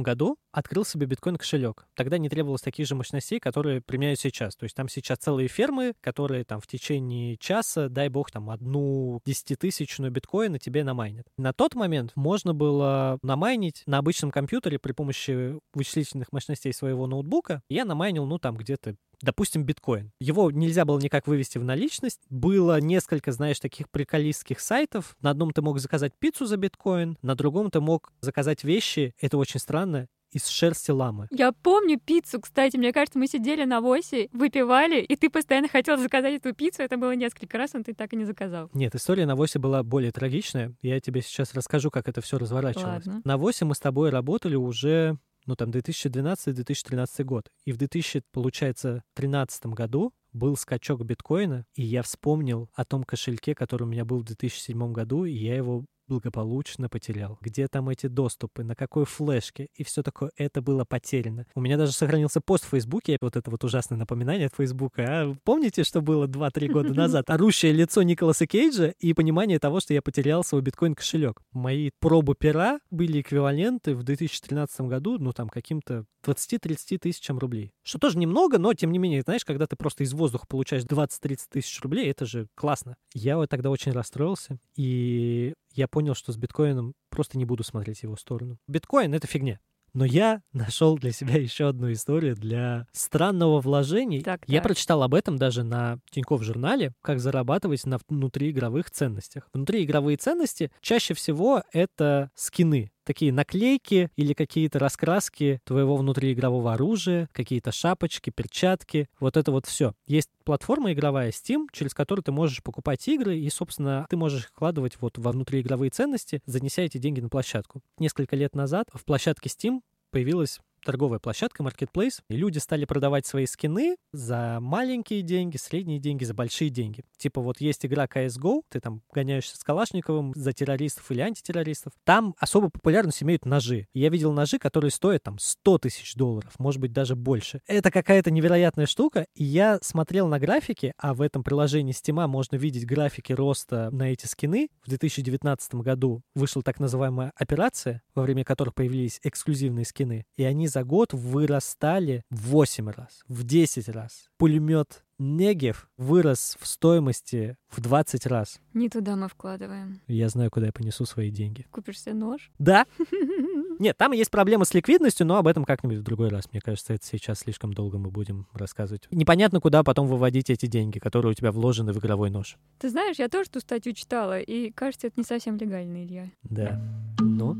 году открыл себе биткоин-кошелек. Тогда не требовалось таких же мощностей, которые применяют сейчас. То есть там сейчас целые фермы, которые там в течение часа, дай бог, там одну десятитысячную биткоина тебе намайнят. На тот момент можно было намайнить на обычном компьютере при помощи вычислительных мощностей своего ноутбука. Я намайнил, ну, там где-то допустим, биткоин. Его нельзя было никак вывести в наличность. Было несколько, знаешь, таких приколистских сайтов. На одном ты мог заказать пиццу за биткоин, на другом ты мог заказать вещи, это очень странно, из шерсти ламы. Я помню пиццу, кстати. Мне кажется, мы сидели на Восе, выпивали, и ты постоянно хотел заказать эту пиццу. Это было несколько раз, но ты так и не заказал. Нет, история на Восе была более трагичная. Я тебе сейчас расскажу, как это все разворачивалось. Ладно. На Восе мы с тобой работали уже ну, там, 2012-2013 год. И в 2000, получается, 2013 году был скачок биткоина, и я вспомнил о том кошельке, который у меня был в 2007 году, и я его благополучно потерял. Где там эти доступы, на какой флешке и все такое. Это было потеряно. У меня даже сохранился пост в Фейсбуке, вот это вот ужасное напоминание от Фейсбука. А помните, что было 2-3 года назад? Орущее лицо Николаса Кейджа и понимание того, что я потерял свой биткоин-кошелек. Мои пробы пера были эквиваленты в 2013 году, ну там каким-то 20-30 тысячам рублей. Что тоже немного, но тем не менее, знаешь, когда ты просто из воздуха получаешь 20-30 тысяч рублей, это же классно. Я вот тогда очень расстроился, и я понял, что с биткоином просто не буду смотреть его сторону. Биткоин — это фигня. Но я нашел для себя еще одну историю для странного вложения. Так, я так. прочитал об этом даже на Тинькофф журнале, как зарабатывать на внутриигровых ценностях. Внутриигровые ценности чаще всего это скины, такие наклейки или какие-то раскраски твоего внутриигрового оружия, какие-то шапочки, перчатки, вот это вот все. Есть платформа игровая Steam, через которую ты можешь покупать игры, и, собственно, ты можешь их вкладывать вот во внутриигровые ценности, занеся эти деньги на площадку. Несколько лет назад в площадке Steam появилась торговая площадка, marketplace, и люди стали продавать свои скины за маленькие деньги, средние деньги, за большие деньги. Типа вот есть игра CSGO, ты там гоняешься с Калашниковым за террористов или антитеррористов. Там особо популярность имеют ножи. Я видел ножи, которые стоят там 100 тысяч долларов, может быть даже больше. Это какая-то невероятная штука, и я смотрел на графики, а в этом приложении Steam можно видеть графики роста на эти скины. В 2019 году вышла так называемая операция, во время которых появились эксклюзивные скины, и они за год вырастали в 8 раз, в 10 раз. Пулемет Негев вырос в стоимости в 20 раз. Не туда мы вкладываем. Я знаю, куда я понесу свои деньги. Купишь себе нож? Да. Нет, там есть проблемы с ликвидностью, но об этом как-нибудь в другой раз. Мне кажется, это сейчас слишком долго мы будем рассказывать. Непонятно, куда потом выводить эти деньги, которые у тебя вложены в игровой нож. Ты знаешь, я тоже ту статью читала, и кажется, это не совсем легально, Илья. Да. Ну,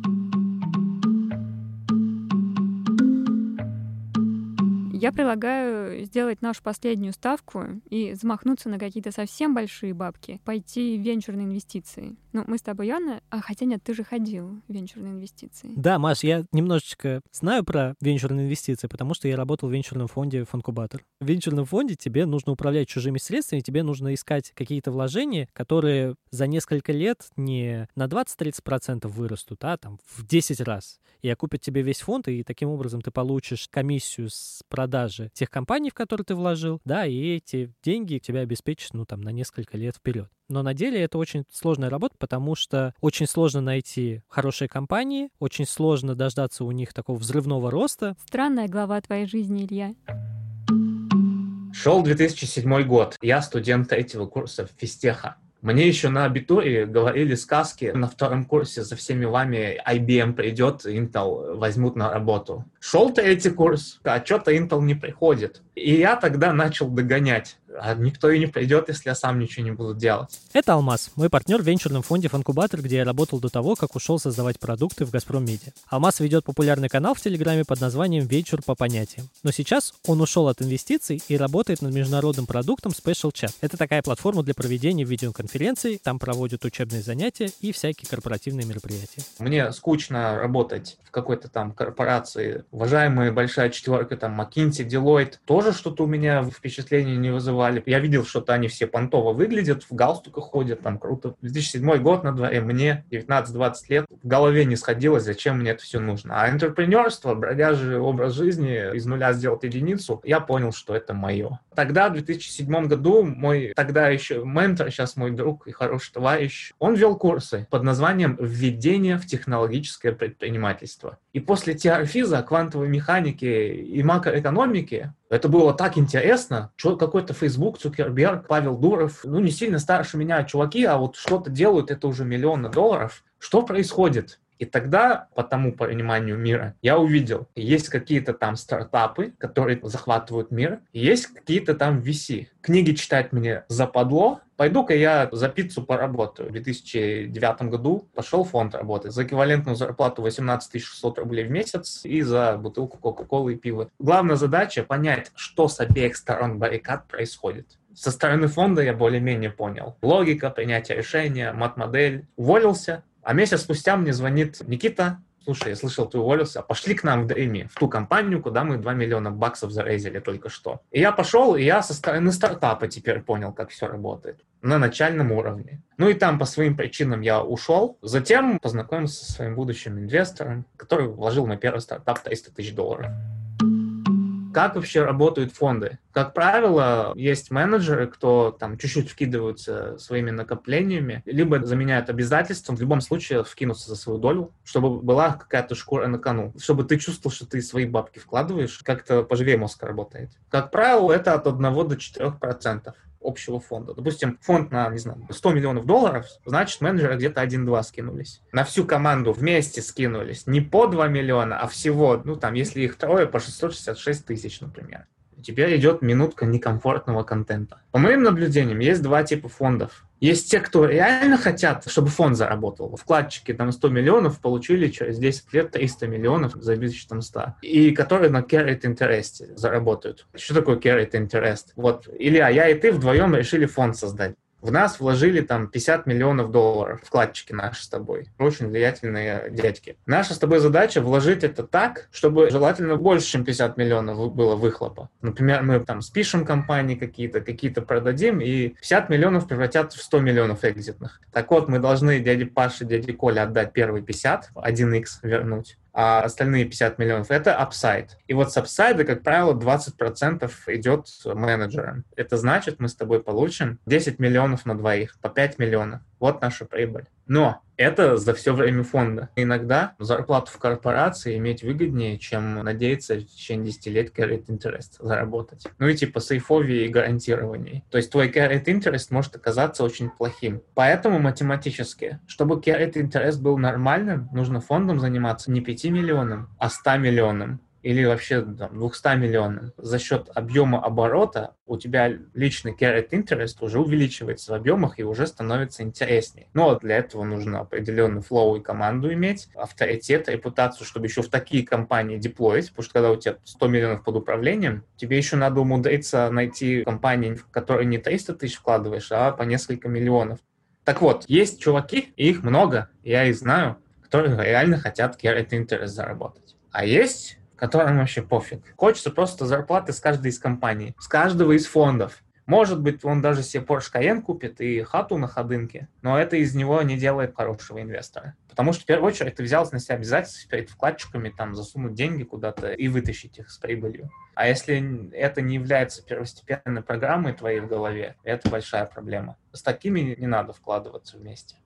Я предлагаю сделать нашу последнюю ставку и замахнуться на какие-то совсем большие бабки, пойти в венчурные инвестиции. Ну, мы с тобой, Яна, а хотя нет, ты же ходил в венчурные инвестиции. Да, Маш, я немножечко знаю про венчурные инвестиции, потому что я работал в венчурном фонде Фанкубатор. В венчурном фонде тебе нужно управлять чужими средствами, тебе нужно искать какие-то вложения, которые за несколько лет не на 20-30% вырастут, а там в 10 раз. И окупят тебе весь фонд, и таким образом ты получишь комиссию с продажи тех компаний, в которые ты вложил, да, и эти деньги тебя обеспечат, ну, там, на несколько лет вперед. Но на деле это очень сложная работа, потому что очень сложно найти хорошие компании, очень сложно дождаться у них такого взрывного роста. Странная глава твоей жизни, Илья. Шел 2007 год. Я студент третьего курса физтеха. Мне еще на абитуре говорили сказки на втором курсе за всеми вами IBM придет, Intel возьмут на работу. Шел третий курс, а что-то Intel не приходит. И я тогда начал догонять. А никто и не придет, если я сам ничего не буду делать. Это Алмаз, мой партнер в венчурном фонде Фанкубатор, где я работал до того, как ушел создавать продукты в Газпром Медиа. Алмаз ведет популярный канал в Телеграме под названием «Вечер по понятиям». Но сейчас он ушел от инвестиций и работает над международным продуктом Special Chat. Это такая платформа для проведения видеоконференций, там проводят учебные занятия и всякие корпоративные мероприятия. Мне скучно работать в какой-то там корпорации. Уважаемая большая четверка, там, McKinsey, Deloitte, тоже что-то у меня впечатление не вызывали. Я видел, что-то они все понтово выглядят, в галстуках ходят, там круто. 2007 год на дворе, мне 19-20 лет, в голове не сходилось, зачем мне это все нужно. А интерпренерство, бродяжий образ жизни, из нуля сделать единицу, я понял, что это мое. Тогда, в 2007 году, мой тогда еще ментор, сейчас мой друг и хороший товарищ, он вел курсы под названием «Введение в технологическое предпринимательство». И после теорфиза, квантовой механики и макроэкономики это было так интересно. Какой-то Facebook, Цукерберг, Павел Дуров, ну не сильно старше меня чуваки, а вот что-то делают, это уже миллионы долларов. Что происходит? И тогда, по тому пониманию мира, я увидел, есть какие-то там стартапы, которые захватывают мир, есть какие-то там VC. Книги читать мне западло, пойду-ка я за пиццу поработаю. В 2009 году пошел фонд работать за эквивалентную зарплату 18 600 рублей в месяц и за бутылку Кока-Колы и пива. Главная задача понять, что с обеих сторон баррикад происходит. Со стороны фонда я более-менее понял. Логика, принятие решения, мат-модель. Уволился, а месяц спустя мне звонит Никита, слушай, я слышал, ты уволился, пошли к нам в Дрейми, в ту компанию, куда мы 2 миллиона баксов зарезали только что. И я пошел, и я со стороны стартапа теперь понял, как все работает на начальном уровне. Ну и там по своим причинам я ушел. Затем познакомился со своим будущим инвестором, который вложил на первый стартап 300 тысяч долларов. Как вообще работают фонды? Как правило, есть менеджеры, кто там чуть-чуть вкидываются своими накоплениями, либо заменяют обязательством, в любом случае вкинуться за свою долю, чтобы была какая-то шкура на кону, чтобы ты чувствовал, что ты свои бабки вкладываешь, как-то поживее мозг работает. Как правило, это от 1 до 4 процентов. Общего фонда. Допустим, фонд на, не знаю, 100 миллионов долларов, значит, менеджеры где-то 1-2 скинулись. На всю команду вместе скинулись. Не по 2 миллиона, а всего, ну, там, если их трое, по 666 тысяч, например. Теперь идет минутка некомфортного контента. По моим наблюдениям, есть два типа фондов. Есть те, кто реально хотят, чтобы фонд заработал. Вкладчики там 100 миллионов получили через 10 лет 300 миллионов за там 100. И которые на carried interest заработают. Что такое carried interest? Вот Илья, я и ты вдвоем решили фонд создать. В нас вложили там 50 миллионов долларов, вкладчики наши с тобой. Очень влиятельные дядьки. Наша с тобой задача вложить это так, чтобы желательно больше, чем 50 миллионов было выхлопа. Например, мы там спишем компании какие-то, какие-то продадим, и 50 миллионов превратят в 100 миллионов экзитных. Так вот, мы должны дяде Паше, дяде Коле отдать первые 50, 1x вернуть а остальные 50 миллионов — это upside. И вот с апсайда, как правило, 20% идет менеджерам. Это значит, мы с тобой получим 10 миллионов на двоих, по 5 миллионов. Вот наша прибыль. Но это за все время фонда. Иногда зарплату в корпорации иметь выгоднее, чем надеяться в течение 10 лет carried interest заработать. Ну и типа сейфовее и гарантированней. То есть твой carried interest может оказаться очень плохим. Поэтому математически, чтобы carried interest был нормальным, нужно фондом заниматься не 5 миллионам, а 100 миллионам или вообще там, 200 миллионов, за счет объема оборота у тебя личный carried interest уже увеличивается в объемах и уже становится интереснее. Но для этого нужно определенный флоу и команду иметь, авторитет, репутацию, чтобы еще в такие компании деплоить, потому что когда у тебя 100 миллионов под управлением, тебе еще надо умудриться найти компании, в которые не 300 тысяч вкладываешь, а по несколько миллионов. Так вот, есть чуваки, их много, я их знаю, которые реально хотят carried interest заработать. А есть которым вообще пофиг. Хочется просто зарплаты с каждой из компаний, с каждого из фондов. Может быть, он даже себе Porsche Cayenne купит и хату на ходынке, но это из него не делает хорошего инвестора. Потому что, в первую очередь, ты взялся на себя обязательства перед вкладчиками, там, засунуть деньги куда-то и вытащить их с прибылью. А если это не является первостепенной программой твоей в голове, это большая проблема. С такими не надо вкладываться вместе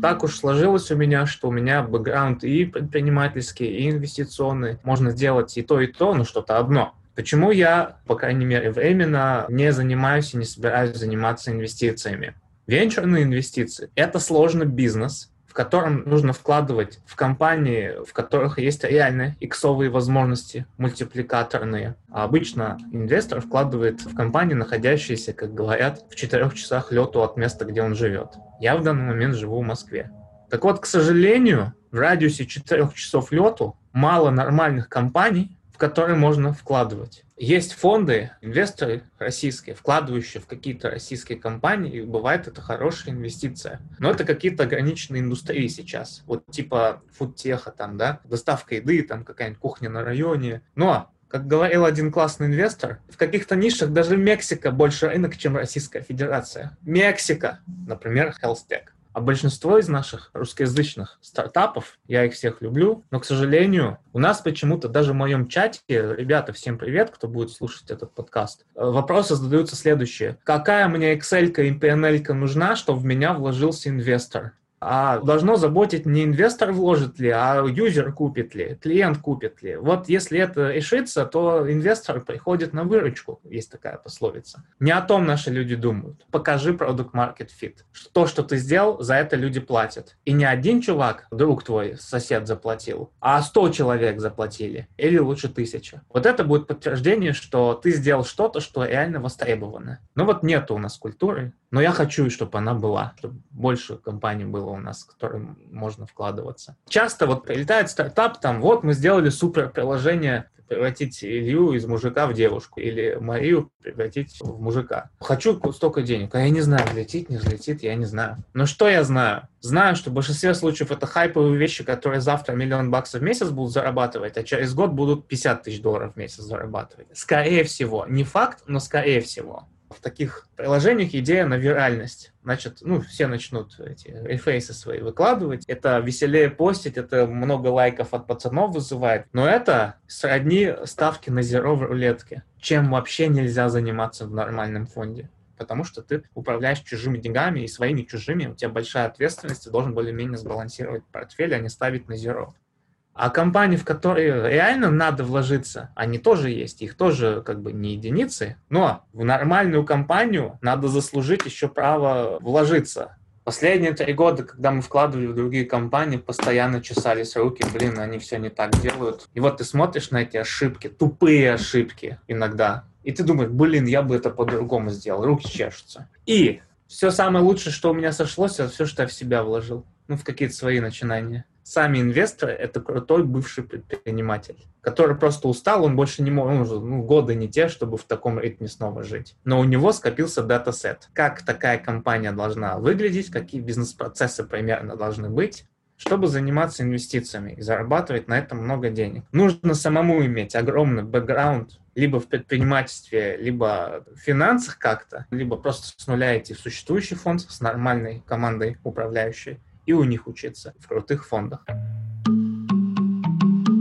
так уж сложилось у меня, что у меня бэкграунд и предпринимательский, и инвестиционный. Можно сделать и то, и то, но что-то одно. Почему я, по крайней мере, временно не занимаюсь и не собираюсь заниматься инвестициями? Венчурные инвестиции – это сложный бизнес, в котором нужно вкладывать в компании, в которых есть реальные иксовые возможности, мультипликаторные. А обычно инвестор вкладывает в компании, находящиеся, как говорят, в четырех часах лету от места, где он живет. Я в данный момент живу в Москве. Так вот, к сожалению, в радиусе четырех часов лету мало нормальных компаний, в которые можно вкладывать. Есть фонды, инвесторы российские, вкладывающие в какие-то российские компании, и бывает это хорошая инвестиция. Но это какие-то ограниченные индустрии сейчас. Вот типа фудтеха там, да, доставка еды, там какая-нибудь кухня на районе. Но как говорил один классный инвестор, в каких-то нишах даже Мексика больше рынок, чем Российская Федерация. Мексика, например, HealthTech. А большинство из наших русскоязычных стартапов, я их всех люблю, но, к сожалению, у нас почему-то даже в моем чате, ребята, всем привет, кто будет слушать этот подкаст, вопросы задаются следующие. Какая мне Excel и PNL нужна, чтобы в меня вложился инвестор? А должно заботить не инвестор вложит ли, а юзер купит ли, клиент купит ли. Вот если это решится, то инвестор приходит на выручку, есть такая пословица. Не о том наши люди думают. Покажи продукт market fit. То, что ты сделал, за это люди платят. И не один чувак, друг твой, сосед заплатил, а сто человек заплатили. Или лучше тысяча. Вот это будет подтверждение, что ты сделал что-то, что реально востребовано. Ну вот нету у нас культуры, но я хочу, чтобы она была, чтобы больше компаний было у нас, в которые можно вкладываться. Часто вот прилетает стартап, там, вот мы сделали супер приложение, превратить Илью из мужика в девушку или Марию превратить в мужика. Хочу столько денег, а я не знаю, взлетит, не взлетит, я не знаю. Но что я знаю? Знаю, что в большинстве случаев это хайповые вещи, которые завтра миллион баксов в месяц будут зарабатывать, а через год будут 50 тысяч долларов в месяц зарабатывать. Скорее всего. Не факт, но скорее всего в таких приложениях идея на виральность. Значит, ну, все начнут эти рефейсы свои выкладывать. Это веселее постить, это много лайков от пацанов вызывает. Но это сродни ставки на зеро в рулетке, чем вообще нельзя заниматься в нормальном фонде потому что ты управляешь чужими деньгами и своими чужими, у тебя большая ответственность, ты должен более-менее сбалансировать портфель, а не ставить на зеро. А компании, в которые реально надо вложиться, они тоже есть, их тоже как бы не единицы, но в нормальную компанию надо заслужить еще право вложиться. Последние три года, когда мы вкладывали в другие компании, постоянно чесались руки, блин, они все не так делают. И вот ты смотришь на эти ошибки, тупые ошибки иногда, и ты думаешь, блин, я бы это по-другому сделал, руки чешутся. И все самое лучшее, что у меня сошлось, это все, что я в себя вложил, ну, в какие-то свои начинания. Сами инвесторы — это крутой бывший предприниматель, который просто устал, он больше не может, ну, ну, годы не те, чтобы в таком ритме снова жить. Но у него скопился датасет. Как такая компания должна выглядеть, какие бизнес-процессы примерно должны быть, чтобы заниматься инвестициями и зарабатывать на этом много денег. Нужно самому иметь огромный бэкграунд либо в предпринимательстве, либо в финансах как-то, либо просто с нуля идти в существующий фонд с нормальной командой управляющей и у них учиться в крутых фондах.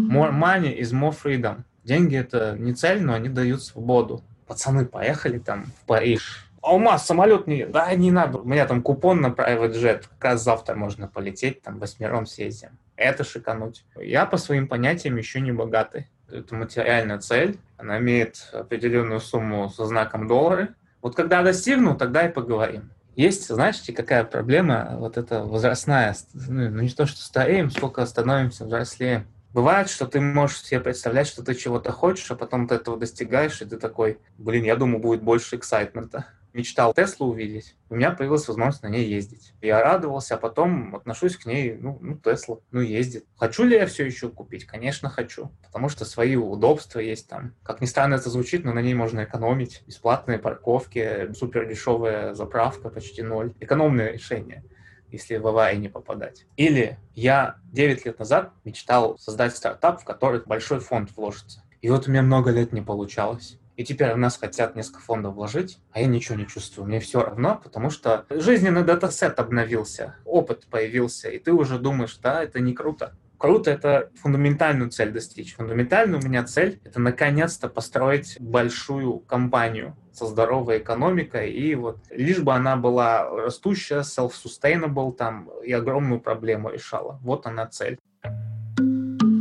More money is more freedom. Деньги — это не цель, но они дают свободу. Пацаны поехали там в Париж. А у нас самолет не... Да, не надо. У меня там купон на private jet. Как раз завтра можно полететь, там восьмером съездим. Это шикануть. Я по своим понятиям еще не богатый. Это материальная цель. Она имеет определенную сумму со знаком доллары. Вот когда достигну, тогда и поговорим. Есть, знаете, какая проблема, вот эта возрастная, ну, ну не то, что стареем, сколько становимся взрослее. Бывает, что ты можешь себе представлять, что ты чего-то хочешь, а потом ты этого достигаешь, и ты такой, блин, я думаю, будет больше эксайтмента мечтал Теслу увидеть, у меня появилась возможность на ней ездить. Я радовался, а потом отношусь к ней, ну, ну, Тесла, ну, ездит. Хочу ли я все еще купить? Конечно, хочу, потому что свои удобства есть там. Как ни странно это звучит, но на ней можно экономить. Бесплатные парковки, супер дешевая заправка, почти ноль. Экономное решение если в аварии не попадать. Или я 9 лет назад мечтал создать стартап, в который большой фонд вложится. И вот у меня много лет не получалось. И теперь у нас хотят несколько фондов вложить, а я ничего не чувствую. Мне все равно, потому что жизненный датасет обновился, опыт появился, и ты уже думаешь, да, это не круто. Круто — это фундаментальную цель достичь. Фундаментальная у меня цель — это наконец-то построить большую компанию со здоровой экономикой, и вот лишь бы она была растущая, self-sustainable там, и огромную проблему решала. Вот она цель.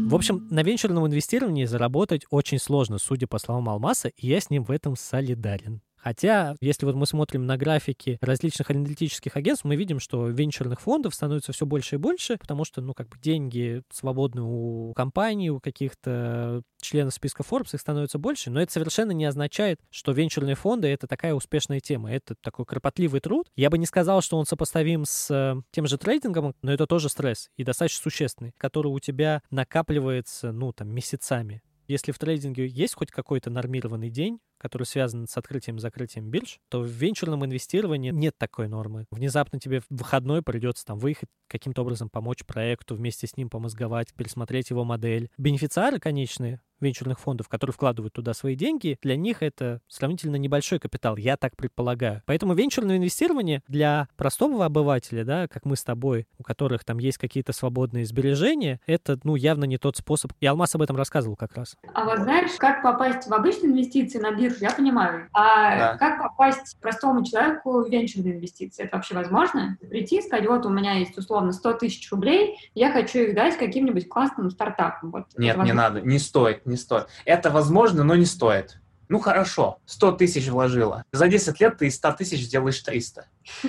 В общем, на венчурном инвестировании заработать очень сложно, судя по словам Алмаса, и я с ним в этом солидарен. Хотя, если вот мы смотрим на графики различных аналитических агентств, мы видим, что венчурных фондов становится все больше и больше, потому что, ну, как бы деньги свободны у компаний, у каких-то членов списка Forbes, их становится больше, но это совершенно не означает, что венчурные фонды — это такая успешная тема. Это такой кропотливый труд. Я бы не сказал, что он сопоставим с э, тем же трейдингом, но это тоже стресс, и достаточно существенный, который у тебя накапливается, ну, там, месяцами. Если в трейдинге есть хоть какой-то нормированный день, который связан с открытием и закрытием бирж, то в венчурном инвестировании нет такой нормы. Внезапно тебе в выходной придется там выехать, каким-то образом помочь проекту, вместе с ним помозговать, пересмотреть его модель. Бенефициары конечные венчурных фондов, которые вкладывают туда свои деньги, для них это сравнительно небольшой капитал, я так предполагаю. Поэтому венчурное инвестирование для простого обывателя, да, как мы с тобой, у которых там есть какие-то свободные сбережения, это, ну, явно не тот способ. И Алмаз об этом рассказывал как раз. А вот знаешь, как попасть в обычные инвестиции на биржу, я понимаю. А да. как попасть простому человеку в венчурные инвестиции? Это вообще возможно? Прийти и сказать, вот у меня есть условно 100 тысяч рублей, я хочу их дать каким-нибудь классным стартапам. Вот, Нет, не надо, не стоит не стоит. Это возможно, но не стоит. Ну хорошо, 100 тысяч вложила. За 10 лет ты из 100 тысяч сделаешь 300.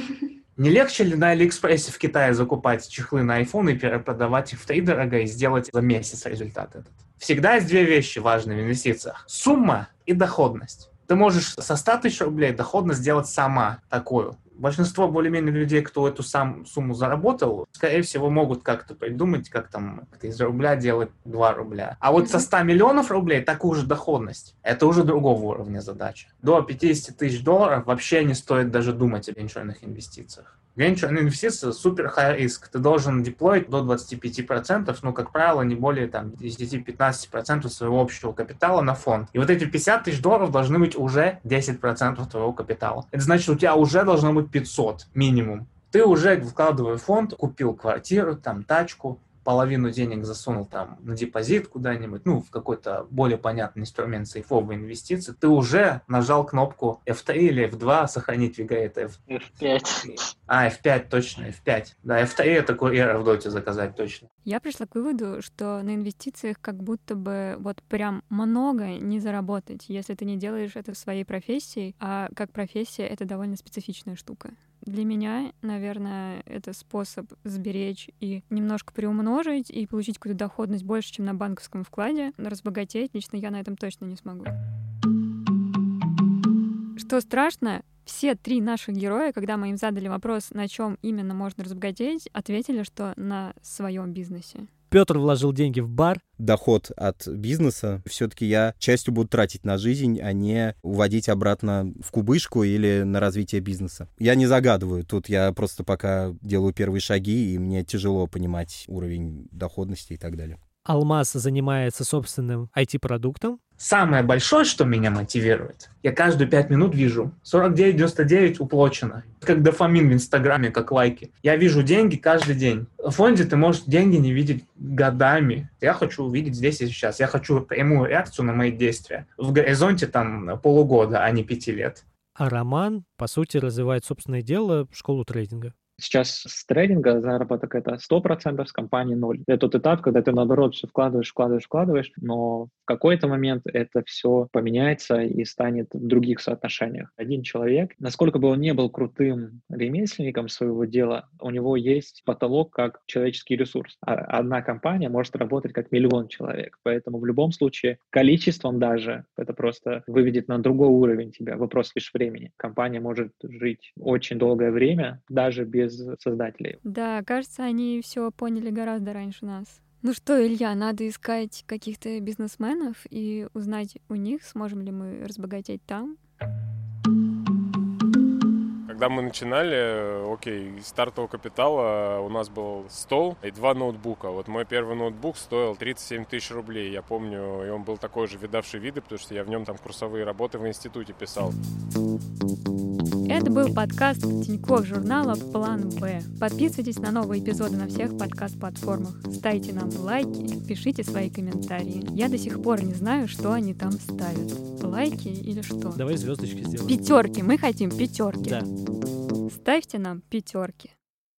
Не легче ли на Алиэкспрессе в Китае закупать чехлы на iPhone и перепродавать их в три дорого и сделать за месяц результат этот? Всегда есть две вещи важные в инвестициях. Сумма и доходность. Ты можешь со 100 тысяч рублей доходность сделать сама такую большинство более-менее людей, кто эту сам сумму заработал, скорее всего, могут как-то придумать, как там как из рубля делать 2 рубля. А вот со 100 миллионов рублей такую же доходность, это уже другого уровня задача. До 50 тысяч долларов вообще не стоит даже думать о венчурных инвестициях. Венчурные инвестиции супер high риск. Ты должен деплоить до 25%, ну, как правило, не более там 10-15% своего общего капитала на фонд. И вот эти 50 тысяч долларов должны быть уже 10% твоего капитала. Это значит, у тебя уже должно быть 500 минимум. Ты уже, вкладывая фонд, купил квартиру, там, тачку, половину денег засунул там на депозит куда-нибудь, ну, в какой-то более понятный инструмент сейфовой инвестиции, ты уже нажал кнопку F3 или F2 сохранить VGA. F5. А, F5, точно, F5. Да, F3 это курьера в доте заказать точно. Я пришла к выводу, что на инвестициях как будто бы вот прям много не заработать, если ты не делаешь это своей профессией, а как профессия это довольно специфичная штука. Для меня, наверное, это способ сберечь и немножко приумножить и получить какую-то доходность больше, чем на банковском вкладе. Разбогатеть лично я на этом точно не смогу. Что страшно, все три наших героя, когда мы им задали вопрос, на чем именно можно разбогатеть, ответили, что на своем бизнесе. Петр вложил деньги в бар. Доход от бизнеса все-таки я частью буду тратить на жизнь, а не уводить обратно в кубышку или на развитие бизнеса. Я не загадываю. Тут я просто пока делаю первые шаги, и мне тяжело понимать уровень доходности и так далее. Алмаз занимается собственным IT-продуктом. Самое большое, что меня мотивирует, я каждые пять минут вижу 49.99 уплочено. Как дофамин в Инстаграме, как лайки. Я вижу деньги каждый день. В фонде ты можешь деньги не видеть годами. Я хочу увидеть здесь и сейчас. Я хочу прямую реакцию на мои действия. В горизонте там полугода, а не пяти лет. А Роман, по сути, развивает собственное дело, школу трейдинга. Сейчас с трейдинга заработок это 100%, с компании 0. Это тот этап, когда ты наоборот все вкладываешь, вкладываешь, вкладываешь, но в какой-то момент это все поменяется и станет в других соотношениях. Один человек, насколько бы он не был крутым ремесленником своего дела, у него есть потолок как человеческий ресурс. А одна компания может работать как миллион человек. Поэтому в любом случае количеством даже это просто выведет на другой уровень тебя. Вопрос лишь времени. Компания может жить очень долгое время, даже без без создателей. Да, кажется, они все поняли гораздо раньше нас. Ну что, Илья, надо искать каких-то бизнесменов и узнать у них, сможем ли мы разбогатеть там. Когда мы начинали, окей, стартового капитала у нас был стол и два ноутбука. Вот мой первый ноутбук стоил 37 тысяч рублей. Я помню, и он был такой же видавший виды, потому что я в нем там курсовые работы в институте писал. Это был подкаст Тинькофф журнала «План Б». Подписывайтесь на новые эпизоды на всех подкаст-платформах. Ставьте нам лайки, пишите свои комментарии. Я до сих пор не знаю, что они там ставят. Лайки или что? Давай звездочки сделаем. Пятерки. Мы хотим пятерки. Да. Ставьте нам пятерки.